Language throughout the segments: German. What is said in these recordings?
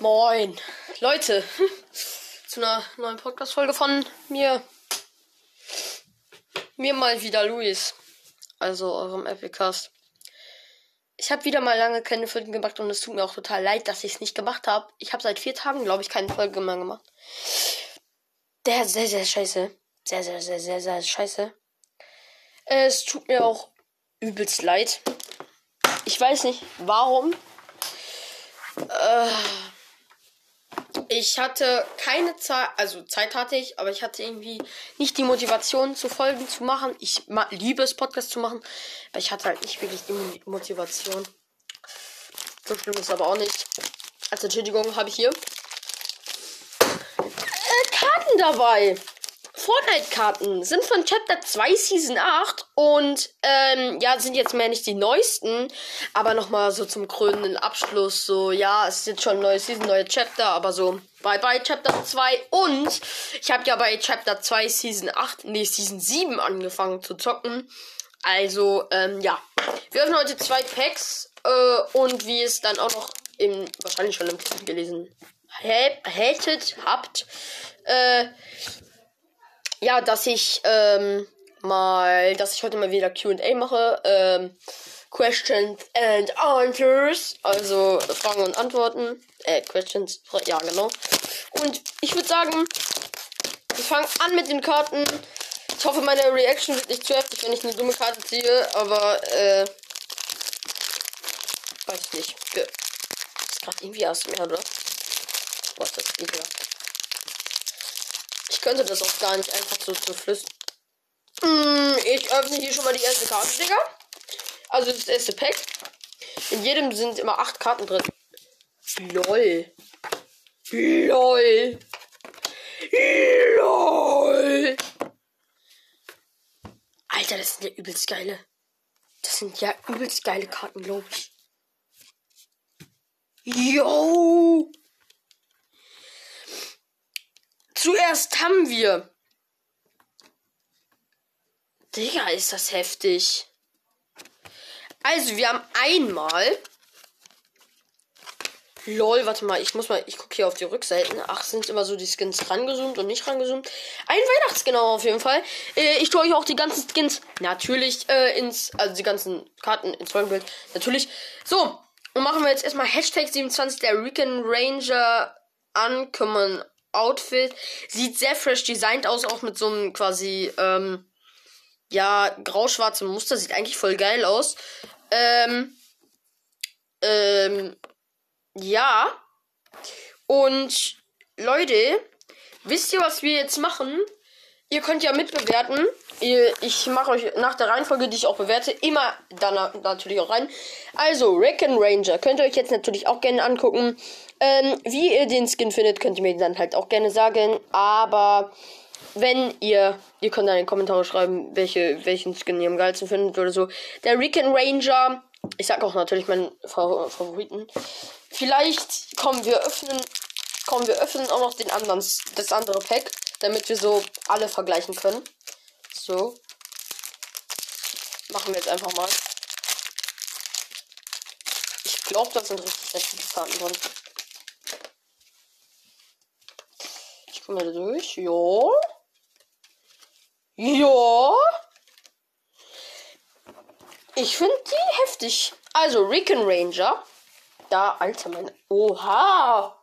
Moin, Leute, zu einer neuen Podcast-Folge von mir. Mir mal wieder Luis, also eurem Epicast. Ich habe wieder mal lange keine Folgen gemacht und es tut mir auch total leid, dass ich es nicht gemacht habe. Ich habe seit vier Tagen, glaube ich, keine Folge mehr gemacht. Der sehr, sehr scheiße. Sehr, sehr, sehr, sehr, sehr scheiße. Es tut mir auch übelst leid. Ich weiß nicht, warum. Äh, ich hatte keine Zeit, also Zeit hatte ich, aber ich hatte irgendwie nicht die Motivation zu Folgen zu machen. Ich liebe es, Podcast zu machen, aber ich hatte halt nicht wirklich die Motivation. So schlimm ist aber auch nicht. Als Entschädigung habe ich hier äh, Karten dabei. Fortnite-Karten sind von Chapter 2 Season 8 und ähm, ja, sind jetzt mehr nicht die neuesten, aber nochmal so zum krönenden Abschluss. So, ja, es ist jetzt schon ein neues Season, neue Chapter, aber so bye bye Chapter 2 und ich habe ja bei Chapter 2 Season 8, nee, Season 7 angefangen zu zocken. Also, ähm, ja. Wir öffnen heute zwei Packs äh, und wie es dann auch noch im, wahrscheinlich schon im Titel gelesen hättet, habt, äh, ja, dass ich ähm, mal, dass ich heute mal wieder Q&A mache. Ähm, Questions and Answers, also Fragen und Antworten. Äh, Questions, ja genau. Und ich würde sagen, wir fangen an mit den Karten. Ich hoffe, meine Reaction wird nicht zu heftig, wenn ich eine dumme Karte ziehe, aber äh, weiß nicht. Das ist gerade irgendwie mehr, oder? Boah, ist das ekelhaft. Ich könnte das auch gar nicht einfach so zu flüstern. Mm, ich öffne hier schon mal die erste Karte, Digga. Also das erste Pack. In jedem sind immer acht Karten drin. LOL. LOL. LOL. Alter, das sind ja übelst geile. Das sind ja übelst geile Karten, glaube ich. Yo. Zuerst haben wir. Digga, ist das heftig. Also, wir haben einmal. Lol, warte mal, ich muss mal, ich gucke hier auf die Rückseiten. Ach, sind immer so die Skins rangezoomt und nicht rangezoomt. Ein Weihnachtskin auf jeden Fall. Äh, ich tue euch auch die ganzen Skins natürlich äh, ins, also die ganzen Karten ins Folgenbild. Natürlich. So, und machen wir jetzt erstmal Hashtag 27 der Recon Ranger Ankommen Outfit. Sieht sehr fresh designt aus, auch mit so einem quasi, ähm, ja, grau-schwarzem Muster. Sieht eigentlich voll geil aus. Ähm, ähm, ja. Und Leute, wisst ihr, was wir jetzt machen? Ihr könnt ja mitbewerten. Ich mache euch nach der Reihenfolge, die ich auch bewerte, immer dann natürlich auch rein. Also, Reckon Ranger könnt ihr euch jetzt natürlich auch gerne angucken. Ähm, wie ihr den Skin findet, könnt ihr mir dann halt auch gerne sagen. Aber wenn ihr, ihr könnt dann in die Kommentare schreiben, welche, welchen Skin ihr am geilsten findet oder so. Der Recon Ranger, ich sag auch natürlich meinen Favoriten. Vielleicht kommen wir öffnen, kommen wir öffnen auch noch den anderen, das andere Pack, damit wir so alle vergleichen können. So. Machen wir jetzt einfach mal. Ich glaube, da sind richtig heftige Karten drin. Gucken wir da durch. Ja. Ja. Ich finde die heftig. Also, Recon Ranger. Da, Alter, mein. Oha.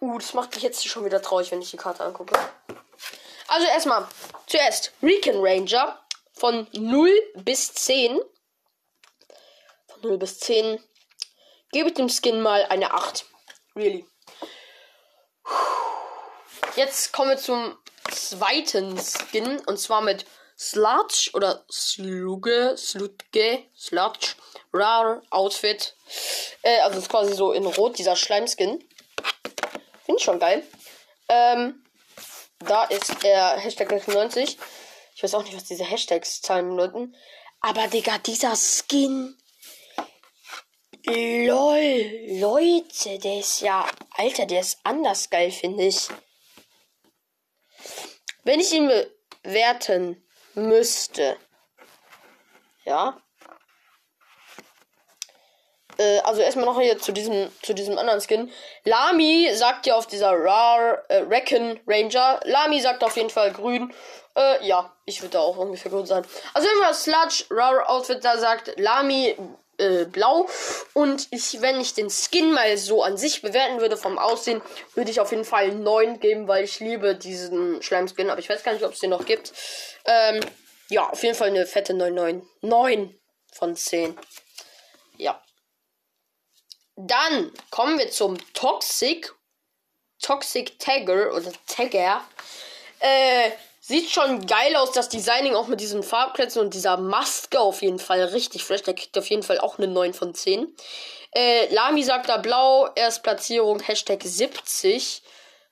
Uh, das macht mich jetzt schon wieder traurig, wenn ich die Karte angucke. Also erstmal, zuerst Recon Ranger von 0 bis 10. Von 0 bis 10 gebe ich dem Skin mal eine 8. Really. Jetzt kommen wir zum zweiten Skin. Und zwar mit Sludge oder Sluge, Sludge, Sludge, Rare Outfit. Äh, also ist quasi so in Rot, dieser Schleimskin. Finde ich schon geil. Ähm, da ist der Hashtag 96. Ich weiß auch nicht, was diese Hashtags zahlen bedeuten. Aber Digga, dieser Skin. LOL, Leute, der ist ja. Alter, der ist anders geil, finde ich. Wenn ich ihn bewerten müsste, ja, äh, also erstmal noch hier zu diesem, zu diesem anderen Skin. Lami sagt ja auf dieser Rar, äh, Reckon Ranger. Lami sagt auf jeden Fall grün. Äh, ja, ich würde da auch ungefähr grün sein. Also immer Sludge, Rar Outfit da sagt Lami äh, blau. Und ich, wenn ich den Skin mal so an sich bewerten würde vom Aussehen, würde ich auf jeden Fall 9 geben, weil ich liebe diesen Schleim-Skin. Aber ich weiß gar nicht, ob es den noch gibt. Ähm, ja, auf jeden Fall eine fette 9, 9. 9 von 10. Ja. Dann kommen wir zum Toxic. Toxic Tagger oder Tagger. Äh, sieht schon geil aus, das Designing auch mit diesen Farbklötzen und dieser Maske auf jeden Fall richtig fresh. Der kriegt auf jeden Fall auch eine 9 von 10. Äh, Lami sagt da blau, Erstplatzierung, Hashtag 70.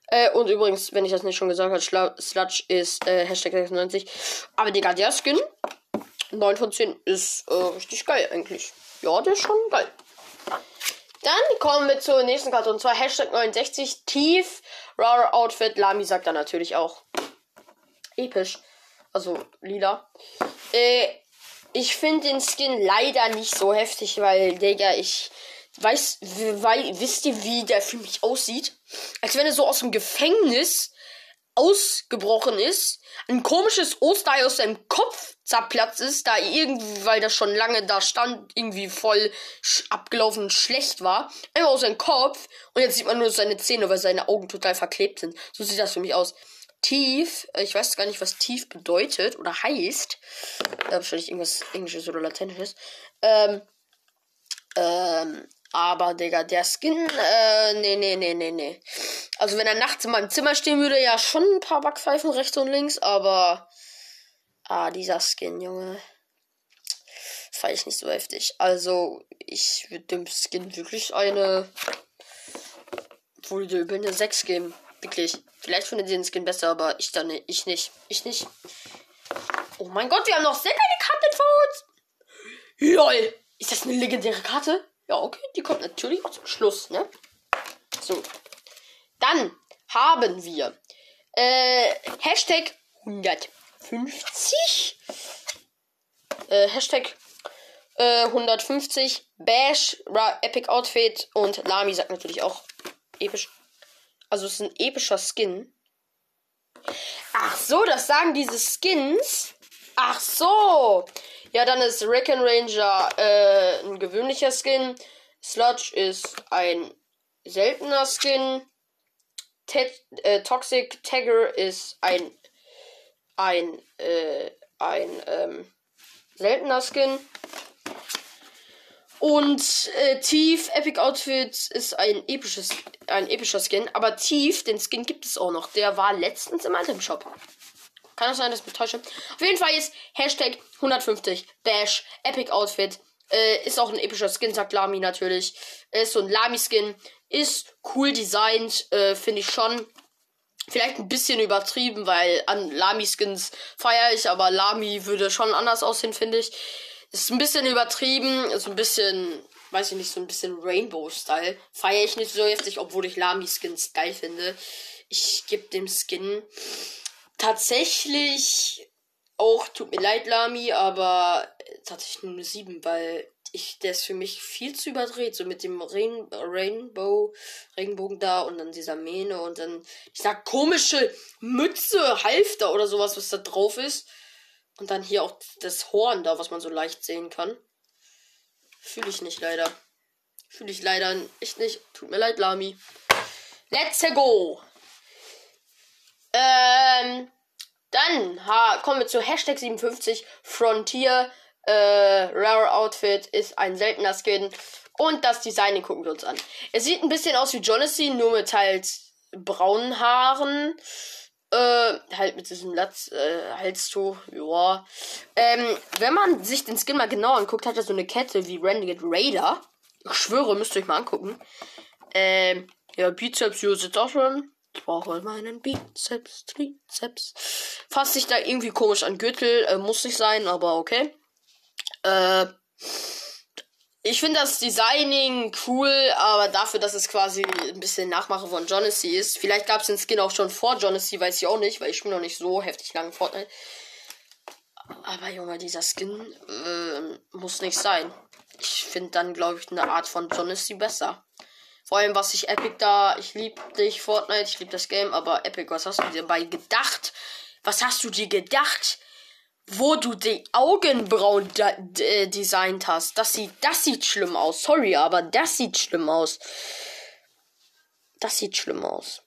Äh, und übrigens, wenn ich das nicht schon gesagt habe, Sludge ist äh, Hashtag 96. Aber Digga, der Skin, 9 von 10, ist äh, richtig geil eigentlich. Ja, der ist schon geil. Dann kommen wir zur nächsten Karte und zwar Hashtag 69 Tief Rare Outfit. Lami sagt da natürlich auch. Episch. Also lila. Äh, ich finde den Skin leider nicht so heftig, weil, Digga, ich weiß, weil, wisst ihr, wie der für mich aussieht? Als wenn er so aus dem Gefängnis ausgebrochen ist, ein komisches Osterei aus seinem Kopf zerplatzt ist, da irgendwie, weil das schon lange da stand, irgendwie voll abgelaufen schlecht war. Einfach aus seinem Kopf und jetzt sieht man nur seine Zähne, weil seine Augen total verklebt sind. So sieht das für mich aus. Tief, ich weiß gar nicht, was tief bedeutet oder heißt. Wahrscheinlich irgendwas Englisches oder Lateinisches. Ähm, ähm, aber, Digga, der Skin, äh, nee, nee, nee, nee, nee. Also, wenn er nachts in meinem Zimmer stehen würde, ja schon ein paar Backpfeifen rechts und links, aber. Ah, dieser Skin, Junge. Fand ich nicht so heftig. Also, ich würde dem Skin wirklich eine. Würde über eine 6 geben. Wirklich. Vielleicht findet ihr den Skin besser, aber ich dann nicht. Ich nicht. Ich nicht. Oh mein Gott, wir haben noch sehr geile Karten vor uns. LOL. Ist das eine legendäre Karte? Ja, okay, die kommt natürlich auch zum Schluss, ne? So. Dann haben wir äh, Hashtag 150. Äh, Hashtag äh, 150 Bash Ra Epic Outfit und Lami sagt natürlich auch episch. Also es ist ein epischer Skin. Ach so, das sagen diese Skins. Ach so. Ja, dann ist Reckon Ranger äh, ein gewöhnlicher Skin. Sludge ist ein seltener Skin. Te äh, Toxic Tagger ist ein ein äh, ein ähm, seltener Skin. Und äh, Tief Epic Outfit ist ein episches ein epischer Skin, aber Tief, den Skin gibt es auch noch. Der war letztens im Item Shop. Kann das sein, dass ich mich täusche? Auf jeden Fall ist Hashtag 150 Bash Epic Outfit. Äh, ist auch ein epischer Skin, sagt Lami natürlich. Ist so ein Lami-Skin. Ist cool designt, äh, finde ich schon. Vielleicht ein bisschen übertrieben, weil an Lami-Skins feiere ich, aber Lami würde schon anders aussehen, finde ich. Ist ein bisschen übertrieben, ist ein bisschen, weiß ich nicht, so ein bisschen Rainbow-Style. Feiere ich nicht so heftig, obwohl ich Lami-Skins geil finde. Ich gebe dem Skin tatsächlich auch, tut mir leid, Lami, aber tatsächlich nur eine 7, weil ich, der ist für mich viel zu überdreht. So mit dem Rain, Rainbow, Regenbogen da und dann dieser Mähne und dann dieser komische Mütze, Halfter oder sowas, was da drauf ist. Und dann hier auch das Horn da, was man so leicht sehen kann. Fühle ich nicht leider. Fühle ich leider echt nicht. Tut mir leid, Lami. Let's go! Ähm, dann ha, kommen wir zu Hashtag 57 Frontier. Äh, Rare Outfit ist ein seltener Skin. Und das Design, gucken wir uns an. Es sieht ein bisschen aus wie Jonassy, nur mit halt braunen Haaren. Äh, halt mit diesem Latz, äh, Halstuch, ja. Ähm, wenn man sich den Skin mal genau anguckt, hat er so eine Kette wie Renegade Raider. Ich schwöre, müsst ihr euch mal angucken. Ähm, ja, Bizeps, hier sitzt auch schon. Ich brauche meinen Bizeps, Trizeps. Fasst sich da irgendwie komisch an Gürtel. Äh, muss nicht sein, aber okay. Äh, ich finde das Designing cool, aber dafür, dass es quasi ein bisschen Nachmache von Jonassy ist. Vielleicht gab es den Skin auch schon vor Jonassy, weiß ich auch nicht, weil ich spiele noch nicht so heftig lange Fortnite. Aber Junge, dieser Skin äh, muss nicht sein. ich finde dann, glaube ich, eine Art von die besser. Vor allem, was ich Epic da, ich liebe dich, Fortnite, ich liebe das Game, aber Epic, was hast du dir dabei gedacht? Was hast du dir gedacht? Wo du die Augenbrauen äh, designt hast. Das sieht, das sieht schlimm aus. Sorry, aber das sieht schlimm aus. Das sieht schlimm aus.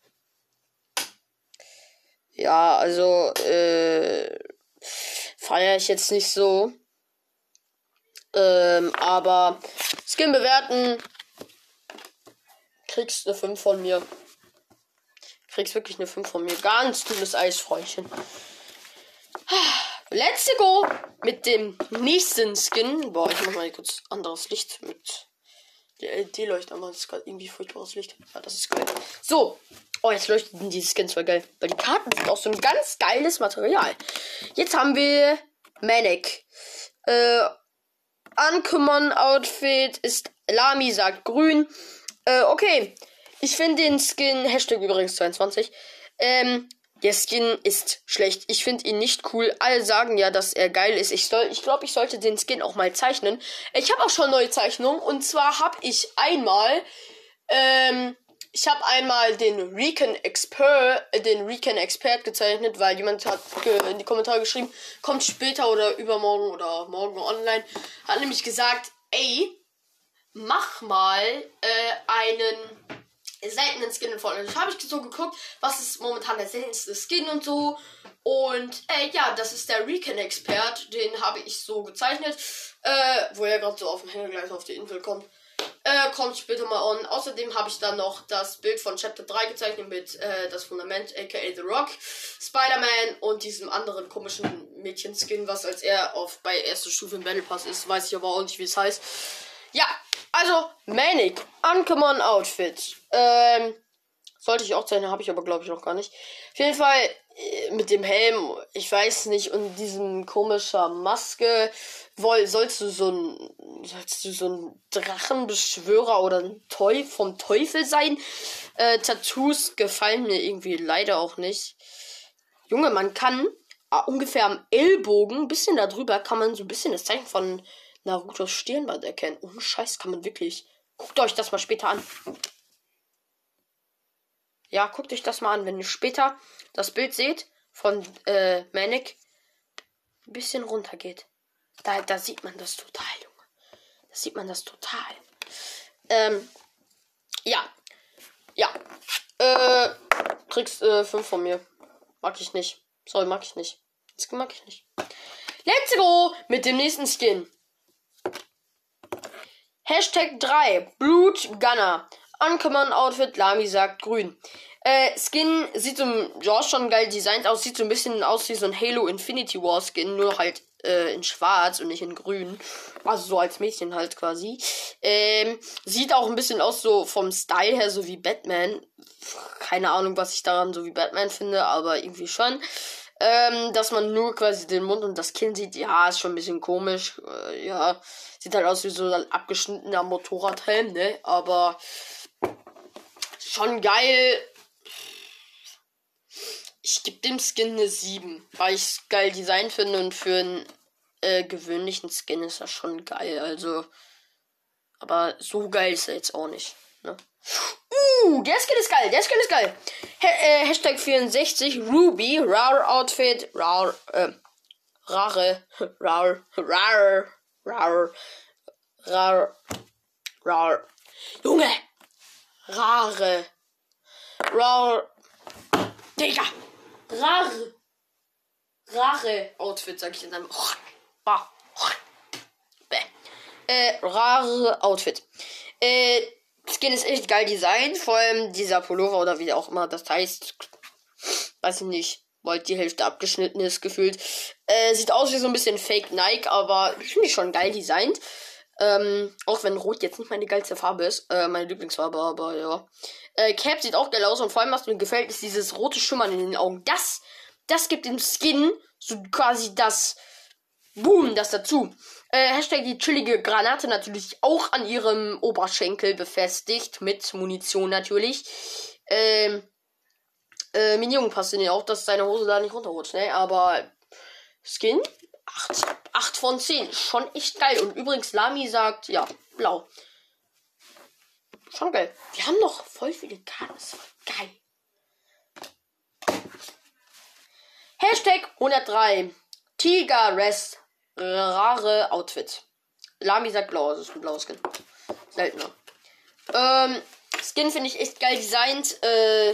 Ja, also, äh, feiere ich jetzt nicht so. Ähm, aber Skin bewerten. Kriegst eine 5 von mir. Kriegst wirklich eine 5 von mir. Ganz dünnes Eisfräuchen. Let's go mit dem nächsten Skin. Boah, ich mach mal kurz anderes Licht mit der LED-Leuchte, aber das ist gerade irgendwie furchtbares Licht. Ja, das ist geil. So. Oh, jetzt leuchten die Skins voll geil. Weil die Karten sind auch so ein ganz geiles Material. Jetzt haben wir Manic. Äh, Uncommon Outfit ist Lami sagt grün. Äh, okay. Ich finde den Skin, Hashtag übrigens 22, ähm, der Skin ist schlecht. Ich finde ihn nicht cool. Alle sagen ja, dass er geil ist. Ich soll, ich glaube, ich sollte den Skin auch mal zeichnen. Ich habe auch schon neue Zeichnungen. Und zwar habe ich einmal, ähm, ich habe einmal den Recon Expert, äh, den Recon Expert gezeichnet, weil jemand hat in die Kommentare geschrieben, kommt später oder übermorgen oder morgen online, hat nämlich gesagt, ey, mach mal äh, einen seltenen Skin in Fortnite. habe ich so geguckt, was ist momentan der seltenste Skin und so. Und äh, ja, das ist der Recon-Expert. Den habe ich so gezeichnet. Äh, wo er gerade so auf dem Hängegleis auf die Insel kommt. Äh, kommt später mal on. Außerdem habe ich dann noch das Bild von Chapter 3 gezeichnet mit äh, das Fundament, aka The Rock, Spider-Man und diesem anderen komischen Mädchen-Skin, was als er auf bei erster Stufe im Battle Pass ist. Weiß ich aber auch nicht, wie es heißt. Ja, also, Manic, Uncommon Outfit. Ähm, sollte ich auch zeichnen, habe ich aber glaube ich noch gar nicht. Auf jeden Fall äh, mit dem Helm, ich weiß nicht, und diesem komischer Maske, woll, sollst du so ein, sollst du so ein Drachenbeschwörer oder ein Teufel vom Teufel sein? Äh, Tattoos gefallen mir irgendwie leider auch nicht. Junge, man kann äh, ungefähr am Ellbogen, ein bisschen darüber, kann man so ein bisschen das Zeichen von Narutos Stirnband erkennen. Ohne Scheiß kann man wirklich. Guckt euch das mal später an. Ja, guckt euch das mal an, wenn ihr später das Bild seht von äh, Manic ein bisschen runter geht. Da, da sieht man das total, Junge. Da sieht man das total. Ähm, ja. Ja. Äh, kriegst äh, 5 von mir. Mag ich nicht. Sorry, mag ich nicht. Das mag ich nicht. Let's go mit dem nächsten Skin. Hashtag 3. Blut Gunner. Uncommon Outfit. Lami sagt grün. Äh, Skin sieht so, ja, schon geil designt aus. Sieht so ein bisschen aus wie so ein Halo Infinity War Skin. Nur halt äh, in schwarz und nicht in grün. Also so als Mädchen halt quasi. Ähm, sieht auch ein bisschen aus so vom Style her so wie Batman. Keine Ahnung, was ich daran so wie Batman finde, aber irgendwie schon. Ähm, dass man nur quasi den Mund und das Kinn sieht, ja, ist schon ein bisschen komisch. Äh, ja, sieht halt aus wie so ein abgeschnittener Motorradhelm, ne? Aber schon geil. Ich gebe dem Skin eine 7, weil ich es geil Design finde und für einen äh, gewöhnlichen Skin ist das schon geil. Also, aber so geil ist er jetzt auch nicht. Ne? Uh, der Skin ist geil, der Skin ist geil. Ha äh, Hashtag 64, Ruby, Rare Outfit, Rare, äh, Rare, Rare, Rare, Rare, Rare, Rare. Junge! Rare. Rare. Digga! Rare. Rare Outfit, sag ich in einem. Bah. Äh, rare Outfit. Äh, Skin ist echt geil designt. Vor allem dieser Pullover oder wie auch immer das heißt. Weiß ich nicht. Weil die Hälfte abgeschnitten ist, gefühlt. Äh, sieht aus wie so ein bisschen Fake Nike, aber finde ich schon geil designt. Ähm, auch wenn Rot jetzt nicht meine geilste Farbe ist. Äh, meine Lieblingsfarbe, aber ja. Äh, Cap sieht auch geil aus und vor allem, was mir gefällt, ist dieses rote Schimmern in den Augen. Das, das gibt dem Skin so quasi das Boom, das dazu. Äh, Hashtag die chillige Granate natürlich auch an ihrem Oberschenkel befestigt. Mit Munition natürlich. Ähm, äh, Minion passt in auch, dass seine Hose da nicht runterrutscht, ne? Aber Skin 8. 8 von 10. Schon echt geil. Und übrigens, Lami sagt, ja, blau. Schon geil. Wir haben noch voll viele Karten. Das ist voll geil. Hashtag 103. Tiger Rest. Rare Outfit. Lami sagt blau, das ist ein blaues Skin. Seltener. Ähm, Skin finde ich echt geil designt. Äh,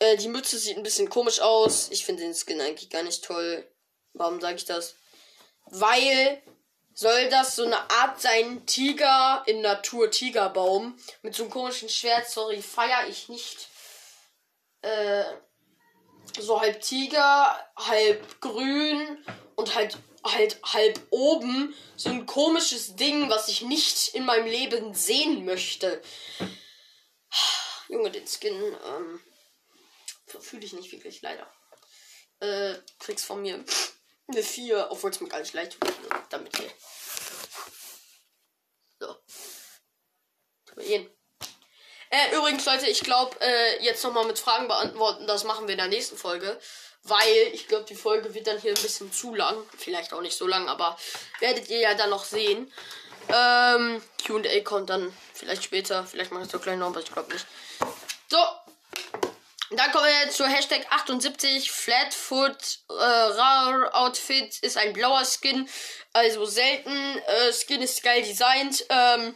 äh, die Mütze sieht ein bisschen komisch aus. Ich finde den Skin eigentlich gar nicht toll. Warum sage ich das? Weil soll das so eine Art sein Tiger in Natur Tigerbaum mit so einem komischen Schwert. Sorry, feier ich nicht. Äh, so halb Tiger, halb grün und halt halt halb oben so ein komisches Ding, was ich nicht in meinem Leben sehen möchte. Junge, den Skin ähm, fühle ich nicht wirklich, leider. Äh, kriegst von mir eine 4, obwohl es mir gar nicht leid tut. Damit hier. So. Äh, übrigens, Leute, ich glaube, äh, jetzt nochmal mit Fragen beantworten, das machen wir in der nächsten Folge. Weil ich glaube, die Folge wird dann hier ein bisschen zu lang. Vielleicht auch nicht so lang, aber werdet ihr ja dann noch sehen. Ähm, QA kommt dann vielleicht später. Vielleicht mache ich so klein noch, aber ich glaube nicht. So. Dann kommen wir zu Hashtag 78. Flatfoot äh, Rare Outfit ist ein blauer Skin. Also selten. Äh, Skin ist geil designt. Ähm,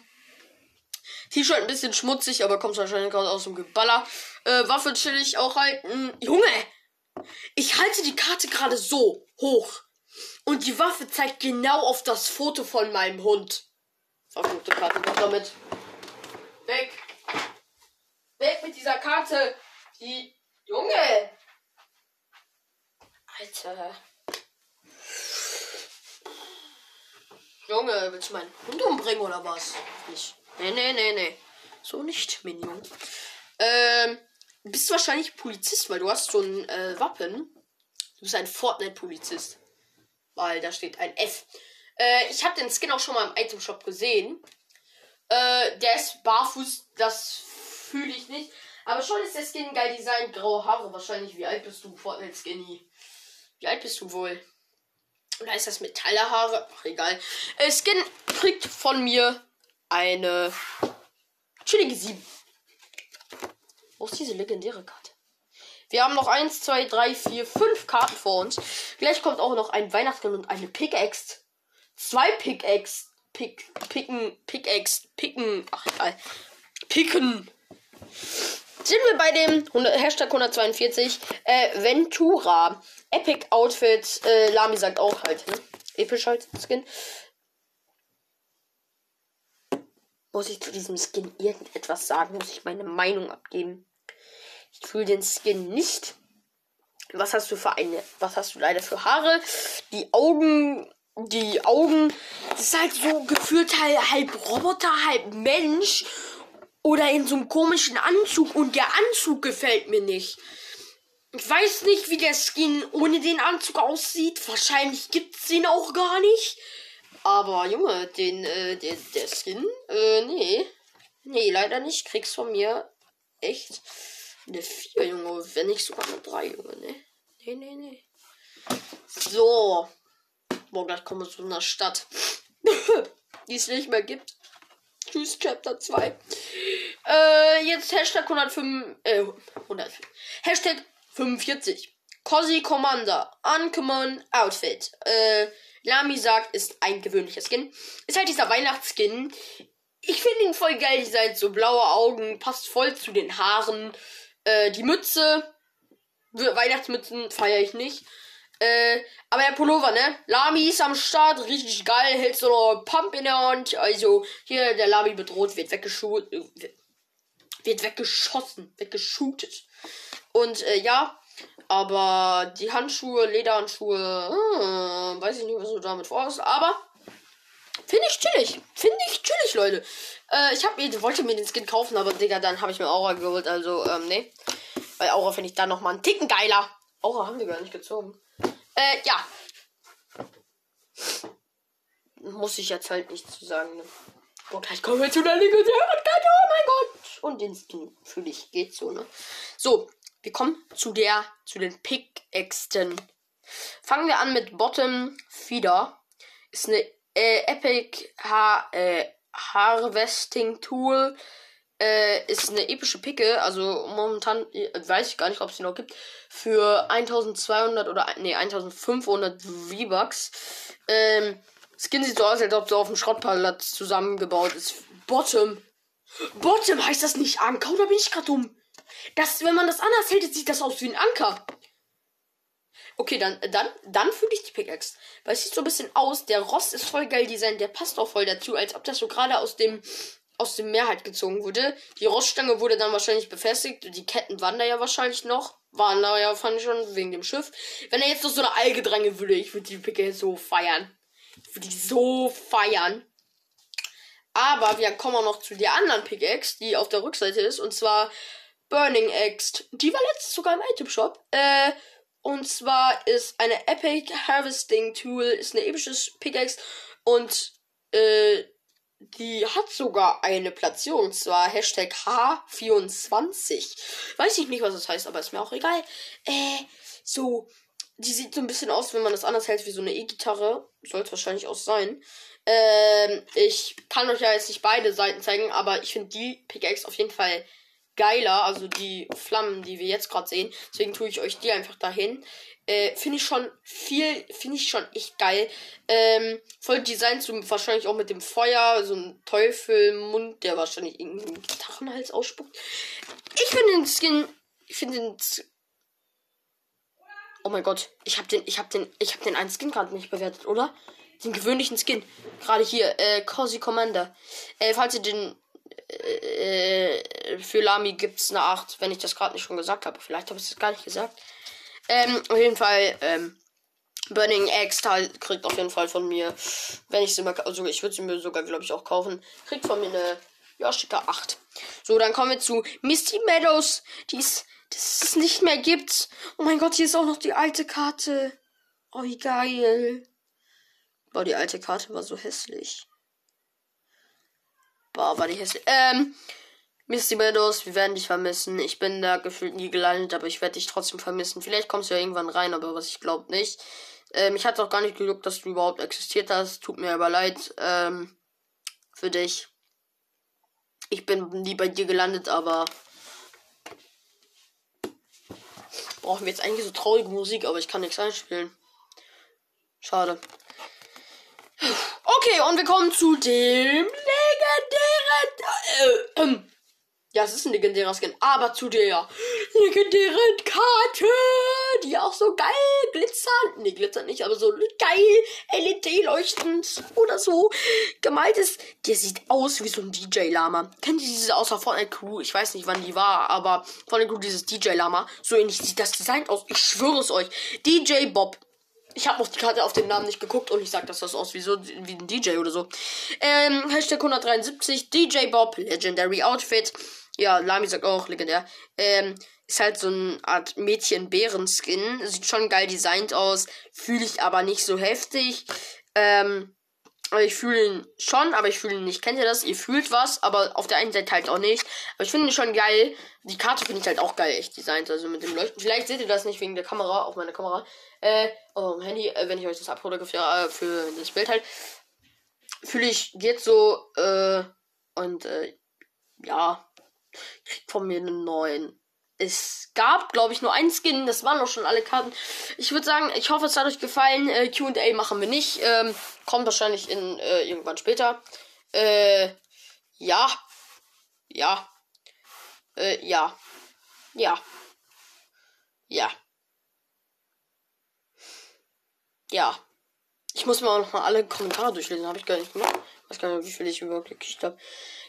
T-Shirt ein bisschen schmutzig, aber kommt wahrscheinlich gerade aus dem Geballer. Äh, Waffe chillig auch halten. Junge! Ich halte die Karte gerade so hoch. Und die Waffe zeigt genau auf das Foto von meinem Hund. Verfluchte Karte, kommt damit. Weg. Weg mit dieser Karte. Die. Junge! Alter. Junge, willst du meinen Hund umbringen oder was? Nicht. Nee, nee, nee, nee. So nicht, Minion. Ähm. Du bist wahrscheinlich Polizist, weil du hast so ein äh, Wappen. Du bist ein Fortnite-Polizist. Weil da steht ein F. Äh, ich habe den Skin auch schon mal im Item Shop gesehen. Äh, der ist barfuß, das fühle ich nicht. Aber schon ist der Skin geil designt. Graue Haare wahrscheinlich. Wie alt bist du, Fortnite Skinny? Wie alt bist du wohl? Oder ist das Metallhaare? Ach, egal. Äh, Skin kriegt von mir eine chillige 7. Wo ist diese legendäre Karte? Wir haben noch 1, 2, 3, 4, 5 Karten vor uns. Gleich kommt auch noch ein Weihnachtsmann und eine Pickaxe. Zwei Pickaxe. Pick, picken, Pickaxe, picken. Ach egal. Picken. Sind wir bei dem 100, Hashtag 142 äh, Ventura. Epic Outfit. Äh, Lami sagt auch halt, ne? Episch halt Skin. Muss ich zu diesem Skin irgendetwas sagen? Muss ich meine Meinung abgeben? Ich fühle den Skin nicht. Was hast du für eine, was hast du leider für Haare? Die Augen, die Augen, das ist halt so gefühlt halb, halb Roboter, halb Mensch. Oder in so einem komischen Anzug und der Anzug gefällt mir nicht. Ich weiß nicht, wie der Skin ohne den Anzug aussieht. Wahrscheinlich gibt's den auch gar nicht. Aber Junge, den, äh, der, der Skin, äh, nee. Nee, leider nicht. Kriegst von mir echt eine 4, Junge. Wenn nicht sogar eine 3, Junge, ne? Nee, nee, nee. So. Boah, gleich kommen wir zu einer Stadt. die es nicht mehr gibt. Tschüss, Chapter 2. Äh, jetzt Hashtag 105, äh, 100, Hashtag 45. Cosi Commander. Uncommon Outfit. Äh, Lami sagt, ist ein gewöhnlicher Skin. Ist halt dieser Weihnachtsskin. Ich finde ihn voll geil. Die seid so blaue Augen, passt voll zu den Haaren. Äh, die Mütze, Weihnachtsmützen feiere ich nicht. Äh, aber der Pullover, ne? Lami ist am Start, richtig geil, hält so eine Pump in der Hand. Also, hier, der Lami bedroht, wird weggeschossen. Äh, wird weggeschossen, weggeschootet. Und, äh, ja. Aber die Handschuhe, Lederhandschuhe, hm, weiß ich nicht, was du damit vorhast. Aber finde ich chillig. Finde ich chillig, Leute. Äh, ich hab wollte mir den Skin kaufen, aber Digga, dann habe ich mir Aura geholt. Also, ähm, nee. Weil Aura finde ich dann nochmal einen Ticken geiler. Aura haben wir gar nicht gezogen. Äh, ja. Muss ich jetzt halt nichts zu sagen. Ne? Oh, gleich kommen wir zu der legendären Karte. Oh mein Gott. Und den Skin fühle ich. Geht so, ne? So, wir kommen zu der, zu den Pickaxen. Fangen wir an mit Bottom Feeder. Ist eine äh, Epic ha äh, Harvesting Tool. Äh, ist eine epische Picke. Also momentan äh, weiß ich gar nicht, ob es die noch gibt. Für 1200 oder nee, 1500 V-Bucks. Ähm, Skin sieht so aus, als ob so auf dem Schrottplatz zusammengebaut ist. Bottom. Bottom heißt das nicht Anker oder bin ich gerade dumm? Das, wenn man das anders hält, sieht das aus wie ein Anker. Okay, dann, dann, dann fühle ich die Pickaxe. Weil es sieht so ein bisschen aus. Der Rost ist voll geil designt. Der passt auch voll dazu, als ob das so gerade aus dem, aus dem Meer halt gezogen wurde. Die Roststange wurde dann wahrscheinlich befestigt. Die Ketten waren da ja wahrscheinlich noch. Waren da ja, fand ich schon, wegen dem Schiff. Wenn er jetzt noch so eine Alge drängen würde, ich würde die Pickaxe so feiern. Ich würde die so feiern. Aber wir kommen auch noch zu der anderen Pickaxe, die auf der Rückseite ist. Und zwar Burning Axe. Die war letztens sogar im Item Shop. Äh, und zwar ist eine Epic Harvesting Tool, ist eine epische Pickaxe. Und äh, die hat sogar eine Platzierung. Und zwar Hashtag H24. Weiß ich nicht, was das heißt, aber ist mir auch egal. Äh, so. Die sieht so ein bisschen aus, wenn man das anders hält, wie so eine E-Gitarre. Soll es wahrscheinlich auch sein. Ähm, ich kann euch ja jetzt nicht beide Seiten zeigen, aber ich finde die Pickaxe auf jeden Fall geiler. Also die Flammen, die wir jetzt gerade sehen. Deswegen tue ich euch die einfach dahin. Äh, finde ich schon viel, finde ich schon echt geil. Ähm, voll Design zum wahrscheinlich auch mit dem Feuer, so ein Teufelmund, der wahrscheinlich irgendeinen Gitarrenhals ausspuckt. Ich finde den Skin, ich finde den Oh mein Gott, ich habe den, ich habe den, ich habe den einen Skin gerade nicht bewertet, oder? Den gewöhnlichen Skin. Gerade hier, äh, Cozy Commander. Äh, falls ihr den äh, für Lami gibt's eine 8, wenn ich das gerade nicht schon gesagt habe. Vielleicht habe ich es gar nicht gesagt. Ähm, auf jeden Fall, ähm, Burning Eggs halt, kriegt auf jeden Fall von mir, wenn ich sie mal, also ich würde sie mir sogar, glaube ich, auch kaufen, kriegt von mir eine Yoshika 8. So, dann kommen wir zu Misty Meadows, die es, es nicht mehr gibt. Oh mein Gott, hier ist auch noch die alte Karte. Oh, wie geil. Boah, die alte Karte war so hässlich. Boah, war die hässlich. Ähm, Misty Meadows, wir werden dich vermissen. Ich bin da gefühlt nie gelandet, aber ich werde dich trotzdem vermissen. Vielleicht kommst du ja irgendwann rein, aber was ich glaube nicht. Ähm, ich hatte auch gar nicht geglückt, dass du überhaupt existiert hast. Tut mir aber leid. Ähm, für dich. Ich bin nie bei dir gelandet, aber. Brauchen wir jetzt eigentlich so traurige Musik, aber ich kann nichts einspielen. Schade. Okay, und wir kommen zu dem legendären. Äh, äh, ja, es ist ein legendärer Skin, aber zu der legendären Karte, die auch so geil glitzert. Ne, glitzert nicht, aber so geil LED-leuchtend oder so gemalt ist. Der sieht aus wie so ein DJ-Lama. Kennt ihr diese außer Fortnite Crew? Ich weiß nicht, wann die war, aber Fortnite Crew, dieses DJ-Lama. So ähnlich sieht das Design aus. Ich schwöre es euch. DJ Bob. Ich habe auf die Karte auf den Namen nicht geguckt und ich sag, dass das aus wie so wie ein DJ oder so. Ähm, Hashtag 173 DJ Bob Legendary Outfit. Ja, Lami sagt auch legendär. Ähm, ist halt so eine Art Mädchen-Bären-Skin. Sieht schon geil designt aus. Fühle ich aber nicht so heftig. Ähm, aber ich fühle ihn schon, aber ich fühle ihn nicht. Kennt ihr das? Ihr fühlt was, aber auf der einen Seite halt auch nicht. Aber ich finde ihn schon geil. Die Karte finde ich halt auch geil, echt designt. Also mit dem Leuchten. Vielleicht seht ihr das nicht wegen der Kamera, auf meiner Kamera. Äh, auf dem Handy, äh, wenn ich euch das für, äh, für das Bild halt. Fühle ich jetzt so, äh, und, äh, ja, kriegt von mir einen neuen. Es gab, glaube ich, nur ein Skin. Das waren auch schon alle Karten. Ich würde sagen, ich hoffe, es hat euch gefallen. Äh, QA machen wir nicht. Ähm, kommt wahrscheinlich in äh, irgendwann später. Äh, ja. Ja. Äh, ja. Ja. Ja. Ja. Ich muss mir auch noch mal alle Kommentare durchlesen. Habe ich gar nicht gemacht. Weiß gar nicht, wie viel ich überhaupt gekriegt habe.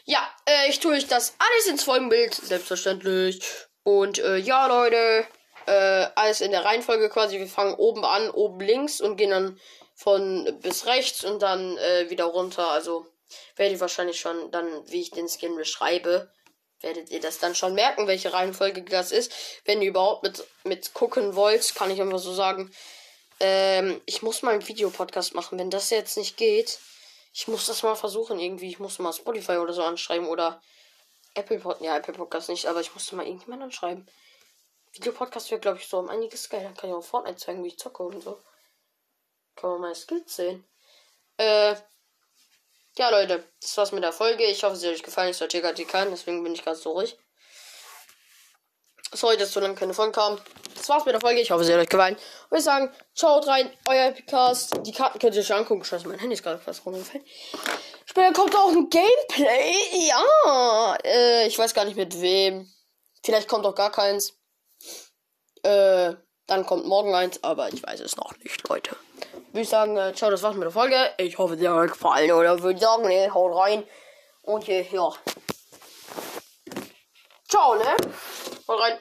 Ja, äh, ich tue euch das alles ins Folgenbild. Selbstverständlich. Und äh, ja, Leute. Äh, alles in der Reihenfolge quasi. Wir fangen oben an, oben links und gehen dann von bis rechts und dann äh, wieder runter. Also werdet ihr wahrscheinlich schon dann, wie ich den Skin beschreibe, werdet ihr das dann schon merken, welche Reihenfolge das ist. Wenn ihr überhaupt mit, mit gucken wollt, kann ich einfach so sagen. Ähm, ich muss mal einen Videopodcast machen. Wenn das jetzt nicht geht, ich muss das mal versuchen irgendwie. Ich muss mal Spotify oder so anschreiben oder Apple Podcast. Ja, Apple Podcast nicht, aber ich musste mal irgendjemand anschreiben. Videopodcast wäre, glaube ich, so um einiges geil. Dann kann ich auch Fortnite zeigen, wie ich zocke und so. Kann man meine Skills sehen. Äh. Ja, Leute, das war's mit der Folge. Ich hoffe, es hat euch gefallen. Ich sortiere gerade die Karten, deswegen bin ich ganz so ruhig. Sorry, dass so lange keine Folge kam. Das war's mit der Folge. Ich hoffe, es hat euch gefallen. Und ich sagen, schaut rein, euer Epicast. Die Karten könnt ihr euch angucken. Scheiße, mein Handy ist gerade fast runtergefallen. Später kommt auch ein Gameplay. Ja. Äh, ich weiß gar nicht mit wem. Vielleicht kommt auch gar keins. Äh, dann kommt morgen eins, aber ich weiß es noch nicht, Leute. Würde ich sagen, äh, ciao, das war's mit der Folge. Ich hoffe, sie hat euch gefallen. Oder würde ich sagen, ne, haut rein. Und hier, ja. Ciao, ne? Haut rein.